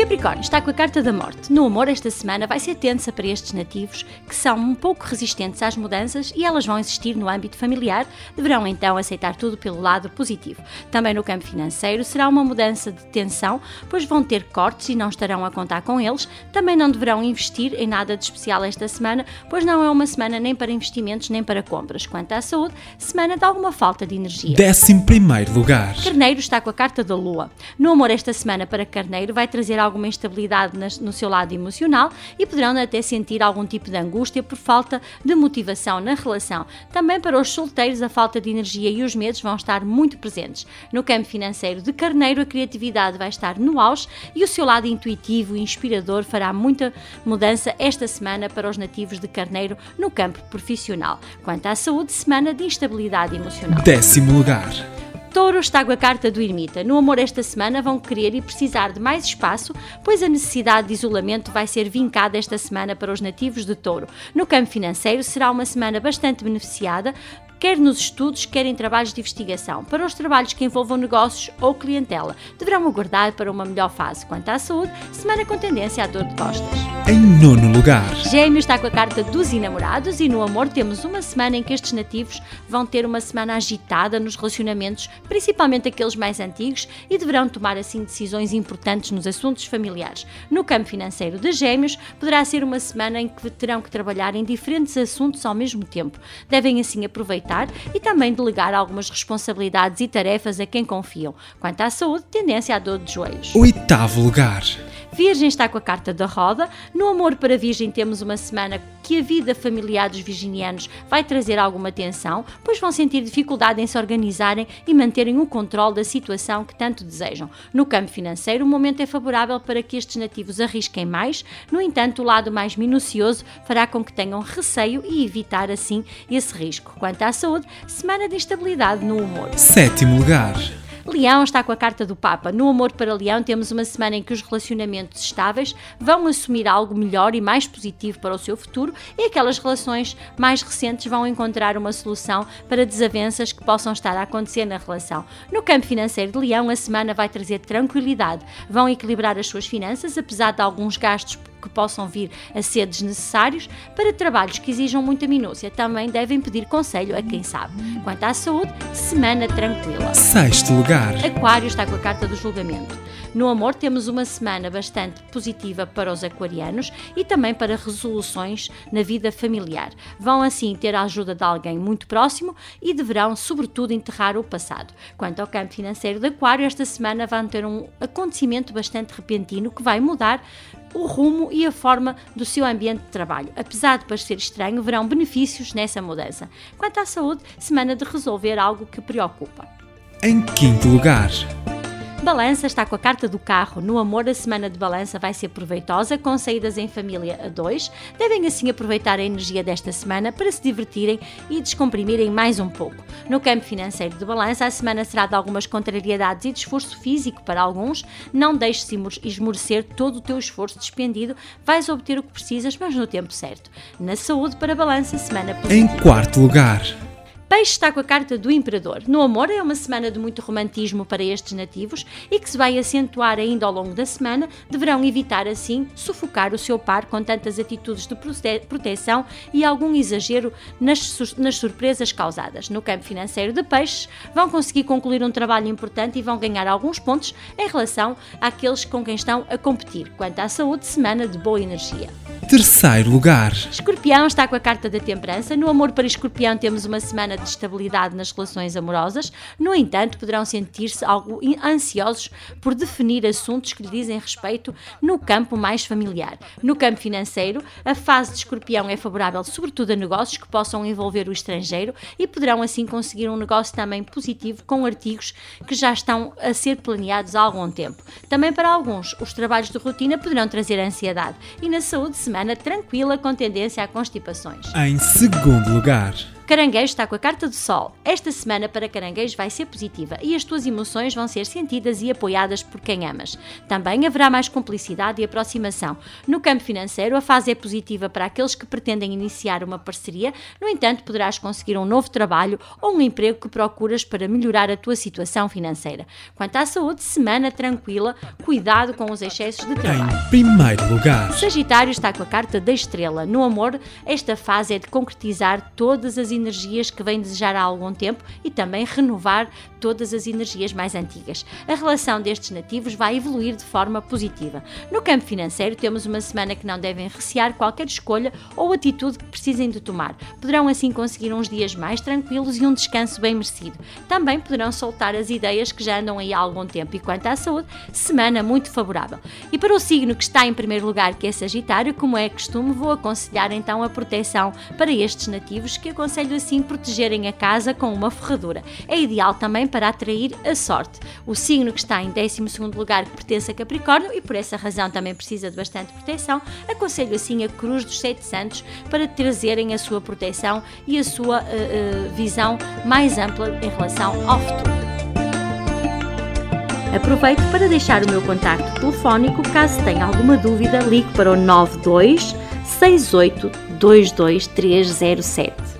Capricórnio está com a carta da morte. No amor, esta semana vai ser tensa para estes nativos que são um pouco resistentes às mudanças e elas vão existir no âmbito familiar. Deverão então aceitar tudo pelo lado positivo. Também no campo financeiro será uma mudança de tensão, pois vão ter cortes e não estarão a contar com eles. Também não deverão investir em nada de especial esta semana, pois não é uma semana nem para investimentos nem para compras. Quanto à saúde, semana de alguma falta de energia. 11 lugar. Carneiro está com a carta da lua. No amor, esta semana para Carneiro vai trazer algo alguma instabilidade no seu lado emocional e poderão até sentir algum tipo de angústia por falta de motivação na relação. Também para os solteiros, a falta de energia e os medos vão estar muito presentes. No campo financeiro de Carneiro, a criatividade vai estar no auge e o seu lado intuitivo e inspirador fará muita mudança esta semana para os nativos de Carneiro no campo profissional. Quanto à saúde, semana de instabilidade emocional. Décimo lugar. Touro está com a carta do ermita. No amor esta semana vão querer e precisar de mais espaço, pois a necessidade de isolamento vai ser vincada esta semana para os nativos de Touro. No campo financeiro será uma semana bastante beneficiada quer nos estudos, quer em trabalhos de investigação. Para os trabalhos que envolvam negócios ou clientela, deverão aguardar para uma melhor fase. Quanto à saúde, semana com tendência à dor de costas. Em nono lugar, Gêmeos está com a carta dos enamorados e no amor temos uma semana em que estes nativos vão ter uma semana agitada nos relacionamentos, principalmente aqueles mais antigos, e deverão tomar assim decisões importantes nos assuntos familiares. No campo financeiro de Gêmeos, poderá ser uma semana em que terão que trabalhar em diferentes assuntos ao mesmo tempo. Devem assim aproveitar e também delegar algumas responsabilidades e tarefas a quem confiam. Quanto à saúde, tendência à dor de joelhos. Oitavo lugar. Virgem está com a carta da roda. No amor para Virgem temos uma semana que a vida familiar dos virginianos vai trazer alguma tensão, pois vão sentir dificuldade em se organizarem e manterem o controle da situação que tanto desejam. No campo financeiro, o momento é favorável para que estes nativos arrisquem mais, no entanto, o lado mais minucioso fará com que tenham receio e evitar assim esse risco. Quanto à saúde, semana de instabilidade no humor. Sétimo lugar. Leão está com a carta do Papa. No amor para Leão, temos uma semana em que os relacionamentos estáveis vão assumir algo melhor e mais positivo para o seu futuro e aquelas relações mais recentes vão encontrar uma solução para desavenças que possam estar a acontecer na relação. No campo financeiro de Leão, a semana vai trazer tranquilidade. Vão equilibrar as suas finanças, apesar de alguns gastos que possam vir a ser desnecessários para trabalhos que exijam muita minúcia. Também devem pedir conselho a quem sabe. Quanto à saúde, semana tranquila. Sexto lugar. Aquário está com a carta do julgamento. No amor, temos uma semana bastante positiva para os aquarianos e também para resoluções na vida familiar. Vão assim ter a ajuda de alguém muito próximo e deverão, sobretudo, enterrar o passado. Quanto ao campo financeiro de Aquário, esta semana vão ter um acontecimento bastante repentino que vai mudar o rumo e a forma do seu ambiente de trabalho. Apesar de parecer estranho, verão benefícios nessa mudança. Quanto à saúde, semana de resolver algo que preocupa. Em quinto lugar. Balança está com a carta do carro. No amor, a semana de balança vai ser proveitosa, com saídas em família a dois. Devem assim aproveitar a energia desta semana para se divertirem e descomprimirem mais um pouco. No campo financeiro de balança, a semana será de algumas contrariedades e de esforço físico para alguns. Não deixes esmorecer todo o teu esforço despendido. Vais obter o que precisas, mas no tempo certo. Na saúde, para balança, semana positiva. Em quarto lugar. Peixe está com a carta do Imperador. No amor, é uma semana de muito romantismo para estes nativos e que se vai acentuar ainda ao longo da semana. Deverão evitar, assim, sufocar o seu par com tantas atitudes de prote proteção e algum exagero nas, nas surpresas causadas. No campo financeiro de peixes, vão conseguir concluir um trabalho importante e vão ganhar alguns pontos em relação àqueles com quem estão a competir. Quanto à saúde, semana de boa energia. Terceiro lugar. Escorpião está com a carta da temperança. No amor para Escorpião temos uma semana certa estabilidade nas relações amorosas, no entanto, poderão sentir-se algo ansiosos por definir assuntos que lhe dizem respeito no campo mais familiar. No campo financeiro, a fase de escorpião é favorável sobretudo a negócios que possam envolver o estrangeiro e poderão assim conseguir um negócio também positivo com artigos que já estão a ser planeados há algum tempo. Também para alguns, os trabalhos de rotina poderão trazer ansiedade e na saúde semana tranquila com tendência a constipações. Em segundo lugar, Caranguejo está com a carta do Sol. Esta semana para Caranguejo vai ser positiva e as tuas emoções vão ser sentidas e apoiadas por quem amas. Também haverá mais cumplicidade e aproximação. No campo financeiro, a fase é positiva para aqueles que pretendem iniciar uma parceria, no entanto, poderás conseguir um novo trabalho ou um emprego que procuras para melhorar a tua situação financeira. Quanto à saúde, semana tranquila, cuidado com os excessos de trabalho. Em primeiro lugar, Sagitário está com a carta da estrela. No amor, esta fase é de concretizar todas as energias que vem desejar há algum tempo e também renovar todas as energias mais antigas. A relação destes nativos vai evoluir de forma positiva. No campo financeiro, temos uma semana que não devem recear qualquer escolha ou atitude que precisem de tomar. Poderão assim conseguir uns dias mais tranquilos e um descanso bem merecido. Também poderão soltar as ideias que já andam aí há algum tempo. E quanto à saúde, semana muito favorável. E para o signo que está em primeiro lugar, que é Sagitário, como é costume, vou aconselhar então a proteção para estes nativos que aconselho assim protegerem a casa com uma ferradura. É ideal também para atrair a sorte. O signo que está em 12 lugar pertence a Capricórnio e por essa razão também precisa de bastante proteção, aconselho assim a Cruz dos Sete Santos para trazerem a sua proteção e a sua uh, uh, visão mais ampla em relação ao futuro. Aproveito para deixar o meu contacto telefónico caso tenha alguma dúvida, ligue para o 92 68 22307.